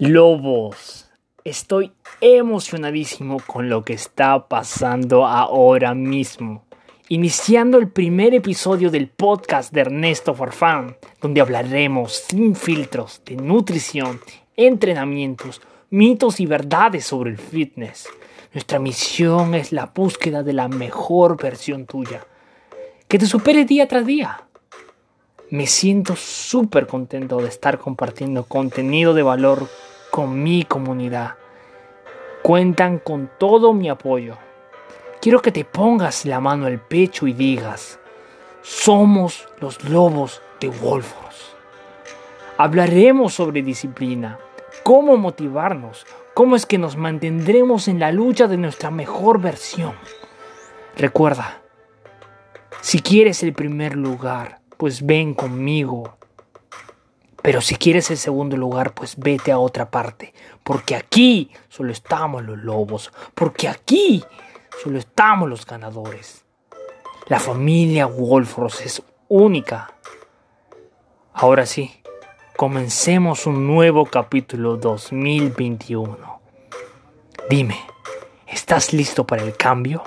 Lobos, estoy emocionadísimo con lo que está pasando ahora mismo. Iniciando el primer episodio del podcast de Ernesto Farfán, donde hablaremos sin filtros de nutrición, entrenamientos, mitos y verdades sobre el fitness. Nuestra misión es la búsqueda de la mejor versión tuya, que te supere día tras día. Me siento súper contento de estar compartiendo contenido de valor con mi comunidad. Cuentan con todo mi apoyo. Quiero que te pongas la mano al pecho y digas, somos los lobos de Wolfos. Hablaremos sobre disciplina, cómo motivarnos, cómo es que nos mantendremos en la lucha de nuestra mejor versión. Recuerda, si quieres el primer lugar, pues ven conmigo pero si quieres el segundo lugar, pues vete a otra parte. Porque aquí solo estamos los lobos. Porque aquí solo estamos los ganadores. La familia Wolfros es única. Ahora sí, comencemos un nuevo capítulo 2021. Dime, ¿estás listo para el cambio?